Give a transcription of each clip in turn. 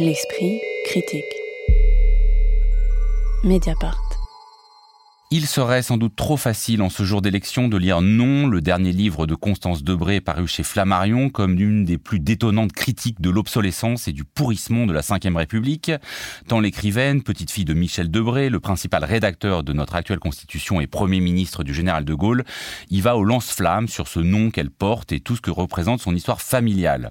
L'esprit critique. Mediapart. Il serait sans doute trop facile en ce jour d'élection de lire Non, le dernier livre de Constance Debré paru chez Flammarion comme l'une des plus détonnantes critiques de l'obsolescence et du pourrissement de la Ve République. Tant l'écrivaine, petite fille de Michel Debré, le principal rédacteur de notre actuelle constitution et premier ministre du général de Gaulle, y va au lance-flamme sur ce nom qu'elle porte et tout ce que représente son histoire familiale.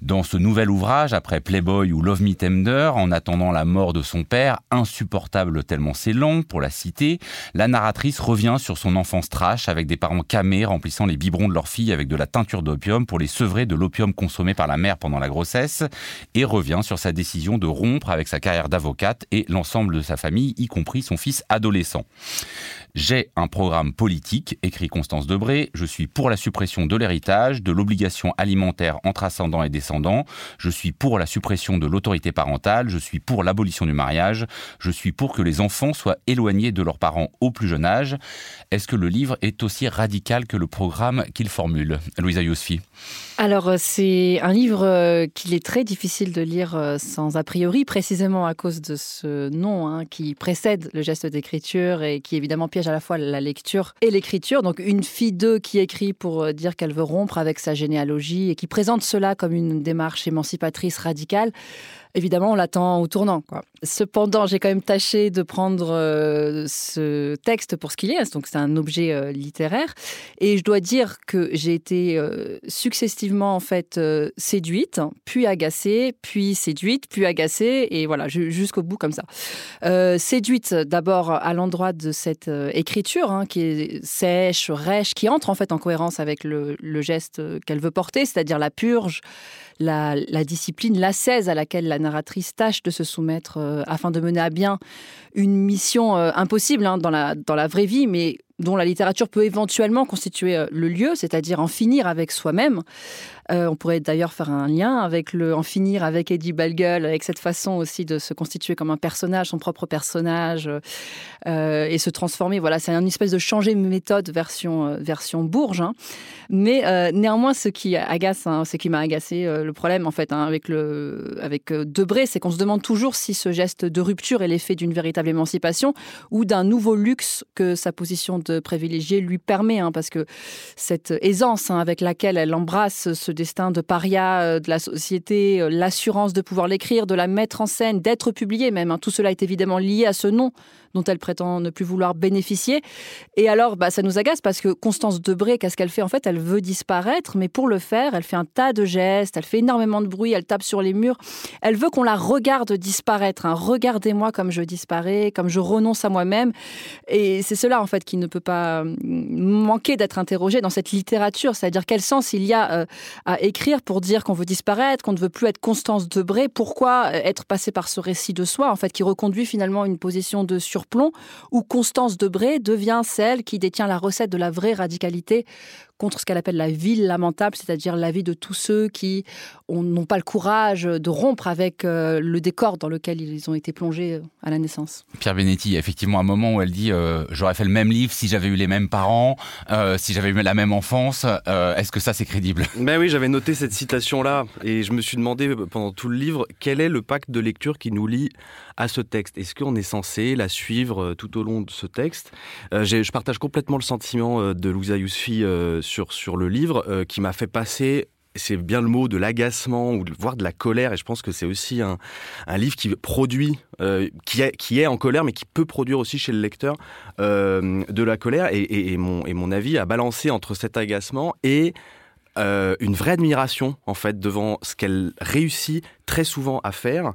Dans ce nouvel ouvrage, après Playboy ou Love Me Tender, en attendant la mort de son père, insupportable tellement c'est long pour la citer, la narratrice revient sur son enfance trash avec des parents camés remplissant les biberons de leur fille avec de la teinture d'opium pour les sevrer de l'opium consommé par la mère pendant la grossesse, et revient sur sa décision de rompre avec sa carrière d'avocate et l'ensemble de sa famille, y compris son fils adolescent. J'ai un programme politique, écrit Constance Debré. Je suis pour la suppression de l'héritage, de l'obligation alimentaire entre ascendants et descendants. Je suis pour la suppression de l'autorité parentale. Je suis pour l'abolition du mariage. Je suis pour que les enfants soient éloignés de leurs parents au plus jeune âge. Est-ce que le livre est aussi radical que le programme qu'il formule Louisa Yousfi? Alors, euh, c'est un livre euh, qu'il est très difficile de lire euh, sans a priori, précisément à cause de ce nom hein, qui précède le geste d'écriture et qui évidemment piège à la fois la lecture et l'écriture. Donc, une fille d'eux qui écrit pour dire qu'elle veut rompre avec sa généalogie et qui présente cela comme une démarche émancipatrice radicale évidemment, on l'attend au tournant. Cependant, j'ai quand même tâché de prendre euh, ce texte pour ce qu'il est. Donc, c'est un objet euh, littéraire. Et je dois dire que j'ai été euh, successivement, en fait, séduite, puis agacée, puis séduite, puis agacée, et voilà, jusqu'au bout comme ça. séduite d'abord à l'endroit de cette écriture, hein, qui est sèche, rêche, qui entre en fait en cohérence avec le geste qu'elle veut porter, c'est-à-dire la purge, la, discipline, l'assaise à laquelle la narratrice tâche de se soumettre euh, afin de mener à bien une mission euh, impossible hein, dans, la, dans la vraie vie, mais dont la littérature peut éventuellement constituer euh, le lieu, c'est-à-dire en finir avec soi-même. Euh, on pourrait d'ailleurs faire un lien avec le en finir avec Eddie Balgueul, avec cette façon aussi de se constituer comme un personnage, son propre personnage, euh, et se transformer. Voilà, c'est une espèce de changer de méthode version version Bourges. Hein. Mais néanmoins, ce qui agace, hein, ce qui m'a agacé, le problème en fait hein, avec le avec Debré, c'est qu'on se demande toujours si ce geste de rupture est l'effet d'une véritable émancipation ou d'un nouveau luxe que sa position privilégiée lui permet, parce que cette aisance avec laquelle elle embrasse ce destin de paria euh, de la société, euh, l'assurance de pouvoir l'écrire, de la mettre en scène, d'être publiée même, hein, tout cela est évidemment lié à ce nom dont elle prétend ne plus vouloir bénéficier. Et alors, bah, ça nous agace parce que Constance Debré, qu'est-ce qu'elle fait? En fait, elle veut disparaître, mais pour le faire, elle fait un tas de gestes, elle fait énormément de bruit, elle tape sur les murs. Elle veut qu'on la regarde disparaître. Regardez-moi comme je disparais, comme je renonce à moi-même. Et c'est cela, en fait, qui ne peut pas euh, manquer d'être interrogé dans cette littérature. C'est-à-dire quel sens il y a euh, à écrire pour dire qu'on veut disparaître, qu'on ne veut plus être Constance Debré? Pourquoi être passé par ce récit de soi, en fait, qui reconduit finalement une position de sur surplomb, où Constance Debré devient celle qui détient la recette de la vraie radicalité contre ce qu'elle appelle la ville lamentable, c'est-à-dire la vie de tous ceux qui n'ont pas le courage de rompre avec euh, le décor dans lequel ils ont été plongés euh, à la naissance. Pierre Benetti, effectivement, un moment où elle dit euh, J'aurais fait le même livre si j'avais eu les mêmes parents, si j'avais eu la même enfance. Est-ce que ça, c'est crédible? Ben oui, j'avais noté cette citation-là et je me suis demandé pendant tout le livre quel est le pacte de lecture qui nous lie à ce texte? Est-ce qu'on est censé la suivre? Tout au long de ce texte. Je partage complètement le sentiment de Louisa Yousfi sur, sur le livre euh, qui m'a fait passer c'est bien le mot de l'agacement ou voire de la colère et je pense que c'est aussi un, un, livre qui produit euh, qui, est, qui est en colère mais qui peut produire aussi chez le lecteur euh, de la colère. Et, mon, et mon avis a balancé entre cet agacement et une vraie admiration en fait devant ce qu'elle réussit très souvent à faire.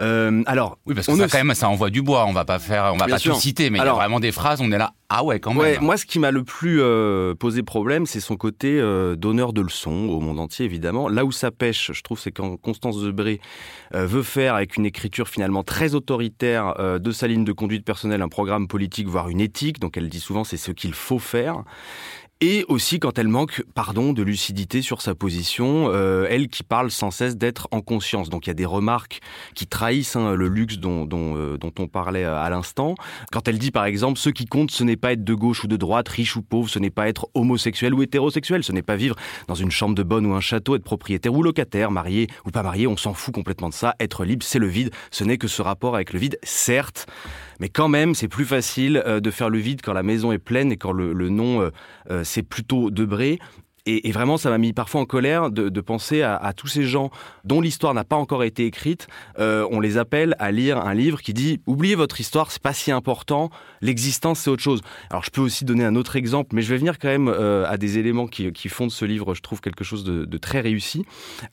Euh, alors, oui, parce que ça, quand même, ça envoie du bois. On va pas faire, on va pas tout citer, mais il y a vraiment des phrases. On est là, ah ouais, quand même. moi, ce qui m'a le plus euh, posé problème, c'est son côté euh, donneur de leçons au monde entier, évidemment. Là où ça pêche, je trouve, c'est quand Constance Debré veut faire avec une écriture finalement très autoritaire de sa ligne de conduite personnelle un programme politique, voire une éthique. Donc, elle dit souvent, c'est ce qu'il faut faire et aussi quand elle manque, pardon, de lucidité sur sa position, euh, elle qui parle sans cesse d'être en conscience. Donc il y a des remarques qui trahissent hein, le luxe dont, euh, on parlait euh, à l'instant. Quand elle dit par exemple, ce qui compte, ce n'est pas être de gauche ou de droite, riche ou pauvre, ce n'est pas être homosexuel ou hétérosexuel, ce n'est pas vivre dans une chambre de bonne ou un château, être propriétaire ou locataire, marié ou pas marié, on s'en fout complètement de ça. Être libre, c'est le vide, ce n'est que ce rapport avec le vide, certes, mais quand même, c'est plus facile euh, de faire le vide quand la maison est pleine et quand le, nom, c'est plutôt Debré et, vraiment, ça m'a mis parfois en colère de, penser à, tous ces gens dont l'histoire n'a pas encore été écrite. Euh, on les appelle à lire un livre qui dit oubliez votre histoire, c'est pas si important. L'existence, c'est autre chose. Alors, je peux aussi donner un autre exemple, mais je vais venir quand même euh, à des éléments qui, font de ce livre, je trouve quelque chose de, très réussi.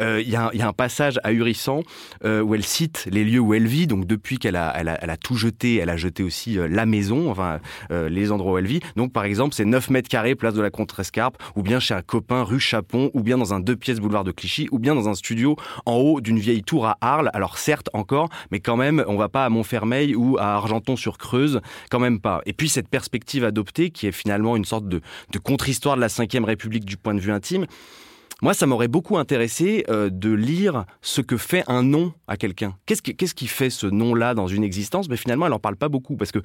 Euh, il y, a un passage ahurissant où elle cite les lieux où elle vit. Donc, depuis qu'elle a, elle a, tout jeté, elle a jeté aussi la maison, enfin les endroits où elle vit. Donc, par exemple, c'est 9 mètres carrés, place de la Contrescarpe, ou bien chez un copain rue Chapon, ou bien dans un deux pièces boulevard de Clichy, ou bien dans un studio en haut d'une vieille tour à Arles. Alors certes encore, mais quand même, on va pas à Montfermeil ou à Argenton-sur-Creuse, quand même pas. Et puis cette perspective adoptée, qui est finalement une sorte de, contre-histoire de la Ve République du point de vue intime, moi, ça m'aurait beaucoup intéressé euh, de lire ce que fait un nom à quelqu'un. Qu'est-ce qui, fait ce nom-là dans une existence? Mais finalement, elle n'en parle pas beaucoup. Parce que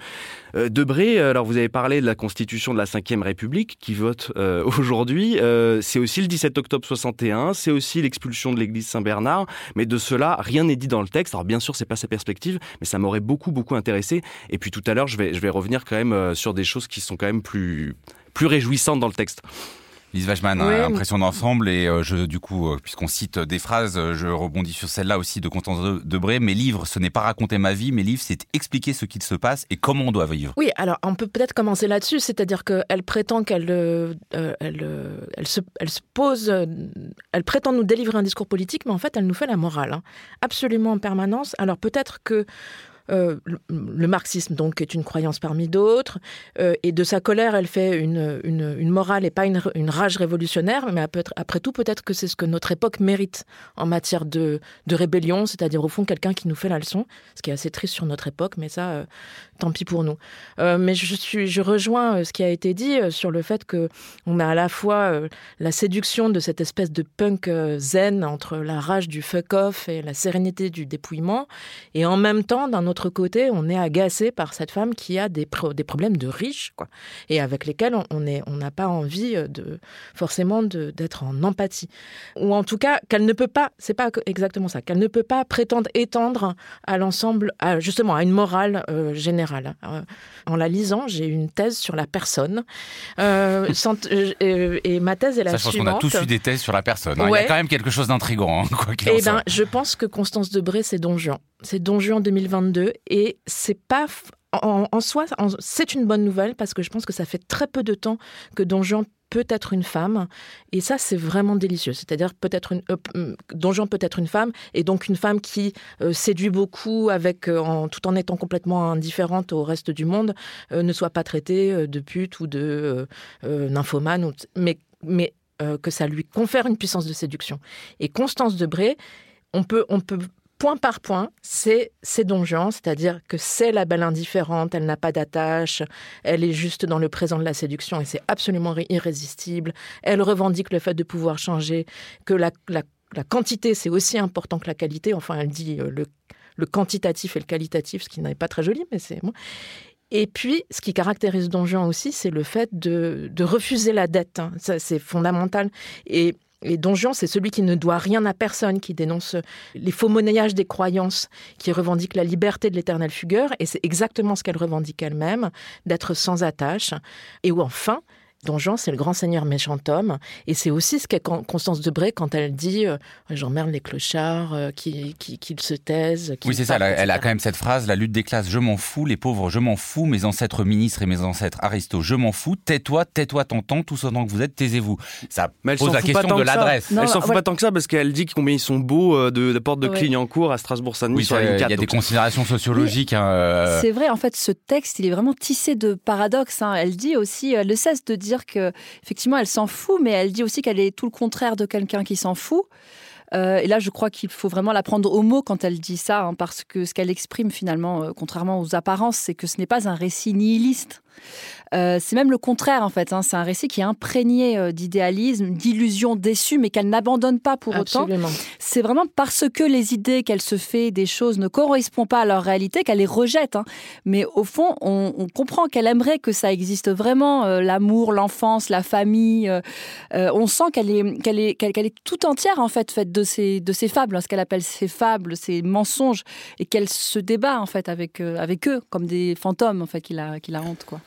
euh, Debré, euh, alors vous avez parlé de la constitution de la Ve République qui vote aujourd'hui. c'est aussi le 17 octobre 61, c'est aussi l'expulsion de l'église Saint-Bernard. Mais de cela, rien n'est dit dans le texte. Alors bien sûr, c'est pas sa perspective, mais ça m'aurait beaucoup, beaucoup intéressé. Et puis tout à l'heure, je vais, je vais revenir quand même sur des choses qui sont quand même plus, plus réjouissantes dans le texte. Lise Wachman, hein, impression d'ensemble et euh, je, du coup, euh, puisqu'on cite des phrases, euh, je rebondis sur celle-là aussi de Constance Debré. Mes livres, ce n'est pas raconter ma vie, mes livres, c'est expliquer ce qu'il se passe et comment on doit vivre. Oui, alors on peut peut-être commencer là-dessus, c'est-à-dire qu'elle prétend qu'elle elle, elle, se, elle se pose, elle prétend nous délivrer un discours politique, mais en fait, elle nous fait la morale, hein. absolument en permanence. Alors peut-être que euh, le marxisme donc est une croyance parmi d'autres, euh, et de sa colère, elle fait une, une, morale et pas une, une, rage révolutionnaire, mais après tout, peut-être que c'est ce que notre époque mérite en matière de, de rébellion, c'est-à-dire au fond quelqu'un qui nous fait la leçon, ce qui est assez triste sur notre époque, mais ça, euh, tant pis pour nous. mais je, suis, je rejoins ce qui a été dit sur le fait que on a à la fois la séduction de cette espèce de punk zen entre la rage du fuck-off et la sérénité du dépouillement, et en même temps, d'un autre côté, on est agacé par cette femme qui a des, des problèmes de riches, quoi, et avec lesquels on n'a on pas envie euh, de forcément d'être en empathie, ou en tout cas qu'elle ne peut pas, c'est pas exactement ça, qu'elle ne peut pas prétendre étendre à l'ensemble, justement à une morale euh, générale. Euh, en la lisant, j'ai une thèse sur la personne, et, ma thèse est la ça, je pense qu'on a tous eu des thèses sur la personne. Hein. Il y a quand même quelque chose d'intrigant. Hein, eh ben, je pense que Constance Debré, c'est Don Juan. C'est Don Juan 2022 et c'est pas en, soi, c'est une bonne nouvelle parce que je pense que ça fait très peu de temps que Don Juan peut être une femme et ça c'est vraiment délicieux. C'est-à-dire peut-être une euh, Don Juan peut être une femme et donc une femme qui euh, séduit beaucoup avec euh, tout en étant complètement indifférente au reste du monde ne soit pas traitée de pute ou de nymphomane mais mais que ça lui confère une puissance de séduction. Et Constance Debré on peut, on peut point par point, c'est ces donjons, c'est-à-dire que c'est la belle indifférente, elle n'a pas d'attache, elle est juste dans le présent de la séduction et c'est absolument irrésistible. Elle revendique le fait de pouvoir changer, que la, quantité c'est aussi important que la qualité. Enfin, elle dit euh, le, quantitatif et le qualitatif, ce qui n'est pas très joli, mais c'est Et puis, ce qui caractérise Don aussi, c'est le fait de, refuser la dette. Hein. c'est fondamental. Et et Don c'est celui qui ne doit rien à personne, qui dénonce les faux monnayages des croyances, qui revendique la liberté de l'éternel fugueur, et c'est exactement ce qu'elle revendique elle-même, d'être sans attache, et où enfin, Don Juan, c'est le grand seigneur méchant homme. Et c'est aussi ce qu'est Constance Debré quand elle dit euh, J'emmerde les clochards, euh, qu'ils se taisent. oui, c'est ça. Elle a, quand même cette phrase La lutte des classes, je m'en fous. Les pauvres, je m'en fous. Mes ancêtres ministres et mes ancêtres aristos, je m'en fous. Tais-toi, tais-toi, t'entends. Tous autant que vous êtes, taisez-vous. Ça pose la question de l'adresse. Elle s'en fout pas tant que ça parce qu'elle dit combien ils sont beaux euh, de, la porte de Clignancourt à Strasbourg-Saint-Denis oui, Il y a des considérations sociologiques. Hein, c'est vrai, en fait, ce texte, il est vraiment tissé de paradoxes. Hein. Elle dit aussi, elle ne cesse de dire dire que effectivement elle s'en fout, mais elle dit aussi qu'elle est tout le contraire de quelqu'un qui s'en fout. Euh, et là, je crois qu'il faut vraiment la prendre au mot quand elle dit ça, hein, parce que ce qu'elle exprime finalement, euh, contrairement aux apparences, c'est que ce n'est pas un récit nihiliste. Euh, c'est même le contraire en fait. Hein. C'est un récit qui est imprégné euh, d'idéalisme, d'illusions déçues, mais qu'elle n'abandonne pas pour Absolument. autant. C'est vraiment parce que les idées qu'elle se fait des choses ne correspondent pas à leur réalité qu'elle les rejette. hein. Mais au fond, on, on comprend qu'elle aimerait que ça existe vraiment, euh, l'amour, l'enfance, la famille. euh, on sent qu'elle est, qu'elle est, qu'elle, qu'elle est tout entière en fait faite de ces, de ces fables, hein, ce qu'elle appelle ces fables, ces mensonges, et qu'elle se débat en fait avec, avec eux comme des fantômes en fait qui la, qui la hantent quoi.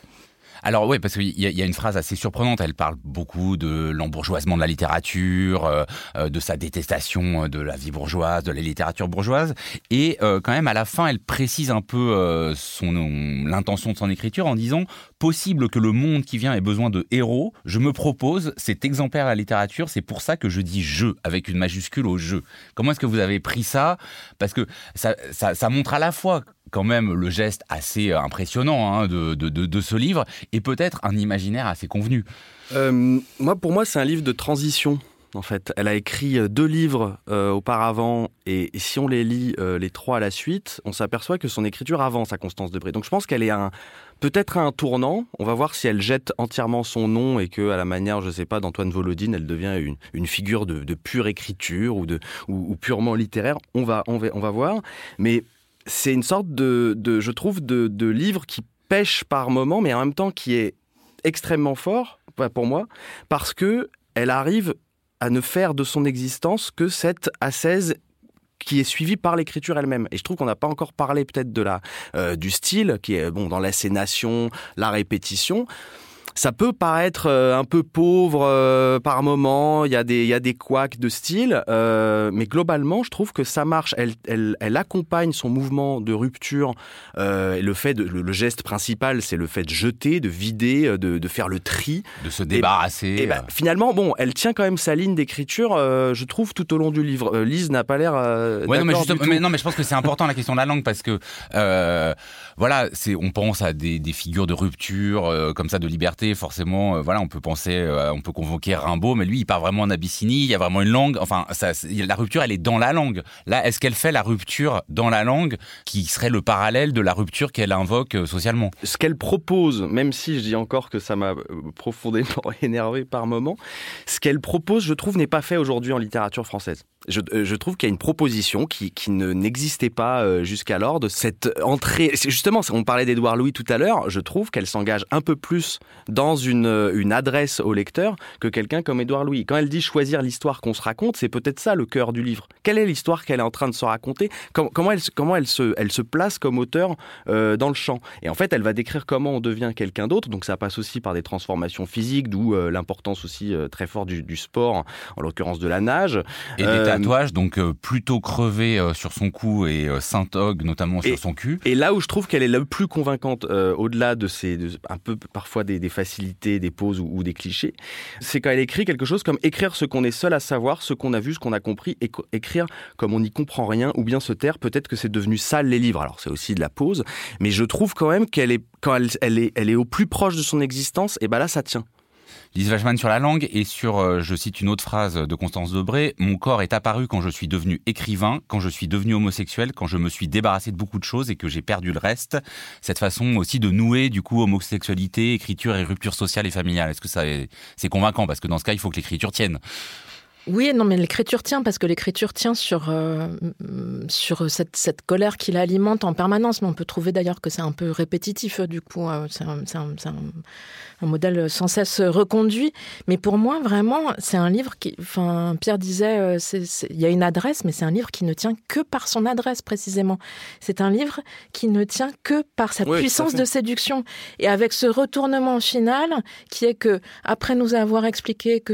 Alors oui, parce qu'il y, y a une phrase assez surprenante. Elle parle beaucoup de l'embourgeoisement de la littérature, euh, euh, de sa détestation euh, de la vie bourgeoise, de la littérature bourgeoise. Et quand même, à la fin, elle précise un peu son l'intention de son écriture en disant possible que le monde qui vient ait besoin de héros. Je me propose cet exemplaire à la littérature. C'est pour ça que je dis je avec une majuscule au jeu. Comment est-ce que vous avez pris ça? Parce que ça montre à la fois quand même le geste assez euh, impressionnant hein, de, de, de, ce livre et peut-être un imaginaire assez convenu. Euh, moi, pour moi, c'est un livre de transition. En fait, elle a écrit euh, deux livres auparavant, et, si on les lit les trois à la suite, on s'aperçoit que son écriture avance à Constance Debré. Donc, je pense qu'elle est un peut-être un tournant. On va voir si elle jette entièrement son nom et que, à la manière, je sais pas, d'Antoine Volodine, elle devient une, une figure de, pure écriture ou de ou purement littéraire. On va on va on va voir. Mais c'est une sorte de, je trouve, de, livre qui pêche par moment, mais en même temps qui est extrêmement fort pour moi, parce que elle arrive à ne faire de son existence que cette ascèse qui est suivie par l'écriture elle-même. Et je trouve qu'on n'a pas encore parlé peut-être de la euh, du style qui est bon dans l'assénation, la répétition. Ça peut paraître euh, un peu pauvre euh, par moment, il y a des il y a des couacs de style, euh, mais globalement, je trouve que ça marche. Elle elle, elle accompagne son mouvement de rupture. euh, et le fait de, le, le geste principal, c'est le fait de jeter, de vider, de, de faire le tri. De se débarrasser. Et ben, finalement, bon, elle tient quand même sa ligne d'écriture, je trouve, tout au long du livre. Lise n'a pas l'air. Ouais, non, mais, juste- non, mais je pense que c'est important la question de la langue parce que voilà, c'est on pense à des, des figures de rupture comme ça de liberté. Forcément, euh, voilà, on peut penser, euh, on peut convoquer Rimbaud, mais lui, il part vraiment en Abyssinie. Il y a vraiment une langue. Enfin, ça, la rupture, elle est dans la langue. Là, est-ce qu'elle fait la rupture dans la langue, qui serait le parallèle de la rupture qu'elle invoque euh, socialement? Ce qu'elle propose, même si je dis encore que ça m'a profondément énervé par moment, ce qu'elle propose, je trouve, n'est pas fait aujourd'hui en littérature française. Je, trouve qu'il y a une proposition qui, qui ne n'existait pas jusqu'alors de cette entrée. Justement, on parlait d'Édouard Louis tout à l'heure. Je trouve qu'elle s'engage un peu plus dans une, euh, une adresse au lecteur que quelqu'un comme Édouard Louis. Quand elle dit choisir l'histoire qu'on se raconte, c'est peut-être ça le cœur du livre. Quelle est l'histoire qu'elle est en train de se raconter? Com- Comment elle, se- comment elle se, elle se place comme auteur euh, dans le champ? Et en fait, elle va décrire comment on devient quelqu'un d'autre. Donc ça passe aussi par des transformations physiques, d'où euh, l'importance aussi euh, très forte du, du sport, en l'occurrence de la nage. et des tatouages, donc plutôt crevé sur son cou et Saint-Og notamment sur son cul. Et là où je trouve qu'elle est la plus convaincante, au-delà de ces de- un peu parfois des, des facilités, des pauses ou, des clichés, c'est quand elle écrit quelque chose comme écrire ce qu'on est seul à savoir, ce qu'on a vu, ce qu'on a compris, écrire comme on n'y comprend rien, ou bien se taire. Peut-être que c'est devenu sale les livres. Alors c'est aussi de la pause, mais je trouve quand même qu'elle est est elle est au plus proche de son existence. Et ben là ça tient. Lise Wachman sur la langue et sur, euh, je cite une autre phrase de Constance Debré, Mon corps est apparu quand je suis devenu écrivain, quand je suis devenu homosexuel, quand je me suis débarrassé de beaucoup de choses et que j'ai perdu le reste. Cette façon aussi de nouer du coup homosexualité, écriture et rupture sociale et familiale. Est-ce que ça est- c'est convaincant? Parce que dans ce cas, il faut que l'écriture tienne. Oui, non, mais l'écriture tient parce que l'écriture tient sur euh, sur cette, cette colère qui l'alimente en permanence. Mais on peut trouver d'ailleurs que c'est un peu répétitif euh, du coup. euh, C'est un, un- c'est un- un modèle sans cesse reconduit. Mais pour moi, vraiment, c'est un livre qui. Enfin, Pierre disait, euh, il y a une adresse, mais c'est un livre qui ne tient que par son adresse précisément. C'est un livre qui ne tient que par sa Oui, puissance de séduction et avec ce retournement final qui est que après nous avoir expliqué que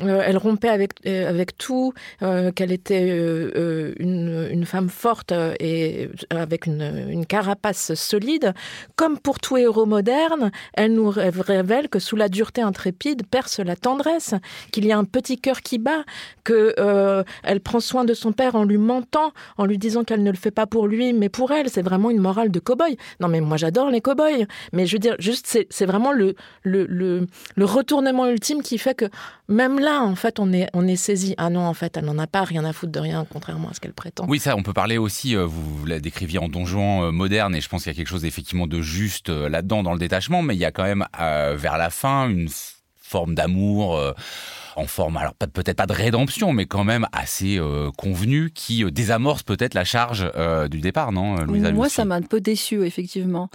euh, elle rompait avec avec tout, euh, qu'elle était euh, euh, une, femme forte euh, et avec une, carapace solide. Comme pour tout héros moderne, elle nous ré- révèle que sous la dureté intrépide perce la tendresse, qu'il y a un petit cœur qui bat, que euh, elle prend soin de son père en lui mentant, en lui disant qu'elle ne le fait pas pour lui, mais pour elle. C'est vraiment une morale de cow-boy. Non, mais moi j'adore les cow-boys. Mais je veux dire, juste, c'est vraiment le retournement ultime qui fait que même là, en fait, on est, on est saisi. Ah non, en fait, elle n'en a pas rien à foutre de rien, contrairement à ce qu'elle prétend. Oui, ça, on peut parler aussi, euh, vous la décriviez en donjon euh, moderne, et je pense qu'il y a quelque chose effectivement de juste euh, là-dedans, dans le détachement, mais il y a quand même, vers la fin, une forme d'amour en forme, alors peut-être pas de rédemption, mais quand même assez euh, convenu, qui euh, désamorce peut-être la charge euh, du départ, non, Louisa Moi, ça m'a un peu déçu, effectivement.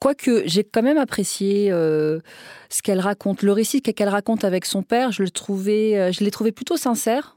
Quoique, j'ai quand même apprécié ce qu'elle raconte. Le récit qu'elle raconte avec son père, je le trouvais, je l'ai trouvé plutôt sincère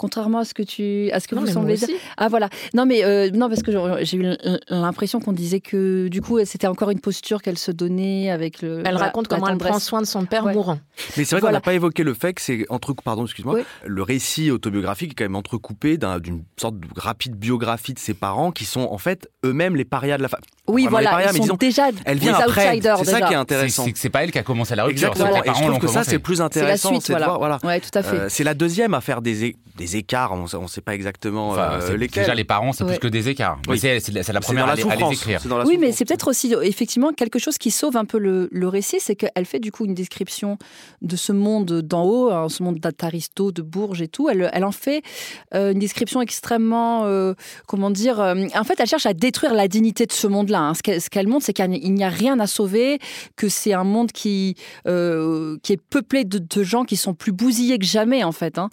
contrairement à ce que tu à ce que vous semblez dire. Ah voilà. Non mais euh, non parce que j'ai eu l'impression qu'on disait que du coup c'était encore une posture qu'elle se donnait avec le Elle raconte comment elle prend soin de son père mourant. Mais c'est vrai qu'on n'a pas évoqué le fait que c'est entre pardon, excuse-moi, le récit autobiographique est quand même entrecoupé d'une sorte de rapide biographie de ses parents qui sont en fait eux-mêmes les parias de la famille. Oui, voilà, parias, ils sont déjà elle vient après. C'est ça qui est intéressant. C'est pas elle qui a commencé la rupture. Exactement. Et je trouve que ça c'est plus intéressant. C'est la suite, voilà. Ouais, tout à fait. Euh, c'est la deuxième à faire des des écarts, on ne sait pas exactement euh, lesquels. Déjà, les parents, c'est plus que des écarts. C'est la première à, les écrire. oui, mais c'est peut-être aussi effectivement quelque chose qui sauve un peu le, récit, c'est qu'elle fait du coup une description de ce monde d'en haut, hein, ce monde d'Ataristo, de Bourges et tout. Elle, elle en fait euh, une description extrêmement, euh, comment dire, en fait, elle cherche à détruire la dignité de ce monde-là. Hein. Ce qu'elle montre, c'est qu'il n'y a rien à sauver, que c'est un monde qui, qui est peuplé de, gens qui sont plus bousillés que jamais, en fait, hein,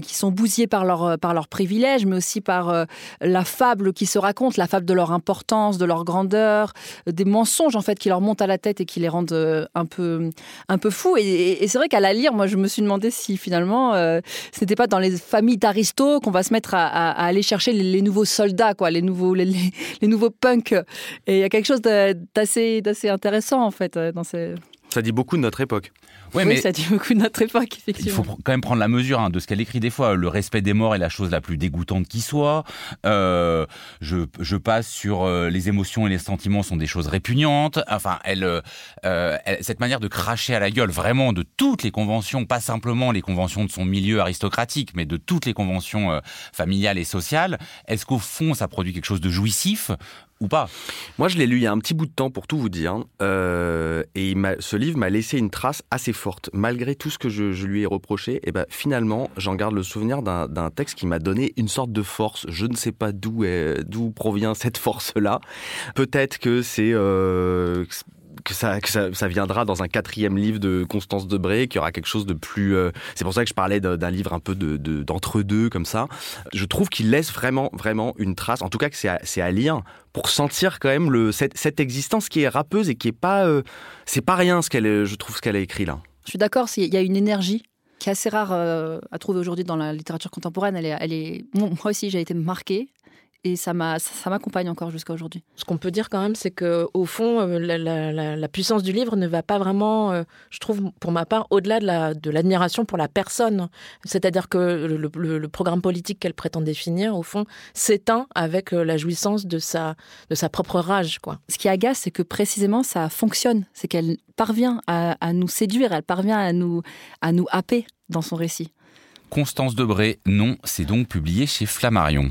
qui sont bousillés par leur, euh, par leur privilège, mais aussi par euh, la fable qui se raconte, la fable de leur importance, de leur grandeur, euh, des mensonges en fait qui leur montent à la tête et qui les rendent un peu, un peu fous. Et, c'est vrai qu'à la lire, moi je me suis demandé si finalement ce n'était pas dans les familles d'Aristo qu'on va se mettre à, aller chercher les, nouveaux soldats, quoi, les nouveaux, les, nouveaux punks. Et il y a quelque chose d'assez intéressant en fait dans ces... Ça dit beaucoup de notre époque oui, mais ça dit beaucoup de notre époque, effectivement. Il faut quand même prendre la mesure hein, de ce qu'elle écrit des fois. Le respect des morts est la chose la plus dégoûtante qui soit. Euh, je, je, passe sur euh, les émotions et les sentiments sont des choses répugnantes. Enfin, elle, euh, cette manière de cracher à la gueule vraiment de toutes les conventions, pas simplement les conventions de son milieu aristocratique, mais de toutes les conventions familiales et sociales. Est-ce qu'au fond, ça produit quelque chose de jouissif? Ou pas Moi, je l'ai lu il y a un petit bout de temps pour tout vous dire, euh, et ce livre m'a laissé une trace assez forte, malgré tout ce que je, lui ai reproché. Et ben finalement, j'en garde le souvenir d'un texte qui m'a donné une sorte de force. Je ne sais pas d'où d'où provient cette force-là. Peut-être que c'est euh, que ça, que ça, viendra dans un quatrième livre de Constance Debré, qui aura quelque chose de plus. Euh, c'est pour ça que je parlais d'un livre un peu de d'entre deux comme ça. Je trouve qu'il laisse vraiment, vraiment une trace. En tout cas, que c'est à, à, lire pour sentir quand même le, cette, cette, existence qui est rappeuse et qui est pas. Euh, c'est pas rien ce qu'elle, je trouve ce qu'elle a écrit là. Je suis d'accord. Il y a une énergie qui est assez rare euh, à trouver aujourd'hui dans la littérature contemporaine. Elle est, elle est... moi aussi, j'ai été marquée et ça m'accompagne encore jusqu'à aujourd'hui. Ce qu'on peut dire quand même, c'est que au fond, euh, la, puissance du livre ne va pas vraiment, euh, je trouve, pour ma part, au-delà de l'admiration pour la personne. C'est-à-dire que le, programme politique qu'elle prétend définir, au fond, s'éteint avec euh, la jouissance de sa, de sa propre rage. Quoi. Ce qui agace, c'est que précisément ça fonctionne, c'est qu'elle parvient à, à, nous séduire, elle parvient à nous, à nous happer dans son récit. Constance Debré, non, c'est donc publié chez Flammarion.